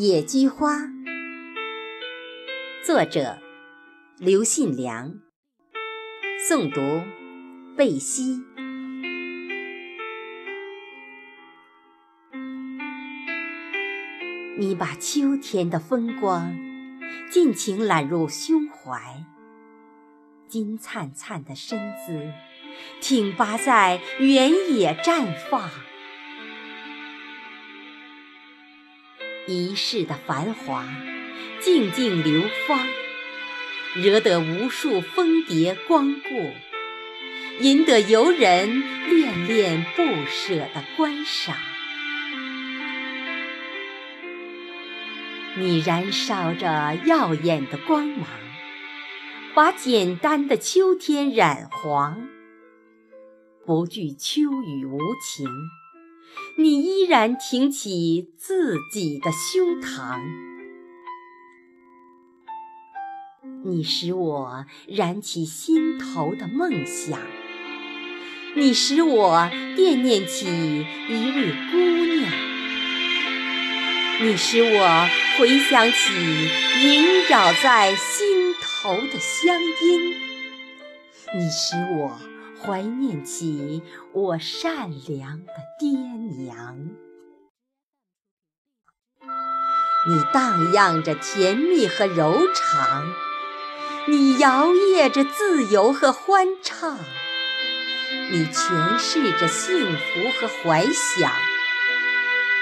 野菊花，作者刘信良，诵读贝西。你把秋天的风光尽情揽入胸怀，金灿灿的身姿挺拔在原野绽放。一世的繁华，静静流芳，惹得无数蜂蝶光顾，引得游人恋恋不舍的观赏。你燃烧着耀眼的光芒，把简单的秋天染黄，不惧秋雨无情。你依然挺起自己的胸膛，你使我燃起心头的梦想，你使我惦念起一位姑娘，你使我回想起萦绕在心头的乡音，你使我。怀念起我善良的爹娘，你荡漾着甜蜜和柔肠，你摇曳着自由和欢畅，你诠释着幸福和怀想，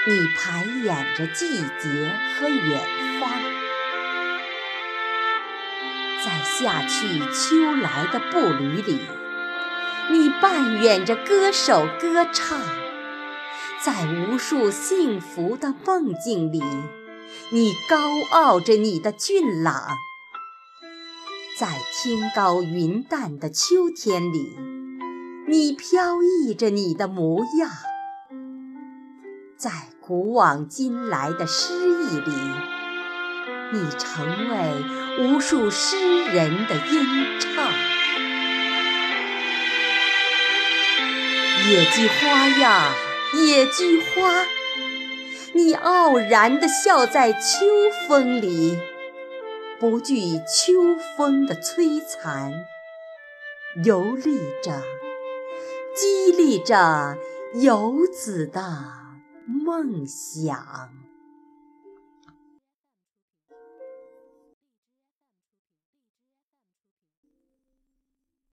你排演着季节和远方，在夏去秋来的步履里。你扮演着歌手歌唱，在无数幸福的梦境里，你高傲着你的俊朗；在天高云淡的秋天里，你飘逸着你的模样；在古往今来的诗意里，你成为无数诗人的吟唱。野菊花呀，野菊花，你傲然地笑在秋风里，不惧秋风的摧残，游历着，激励着游子的梦想。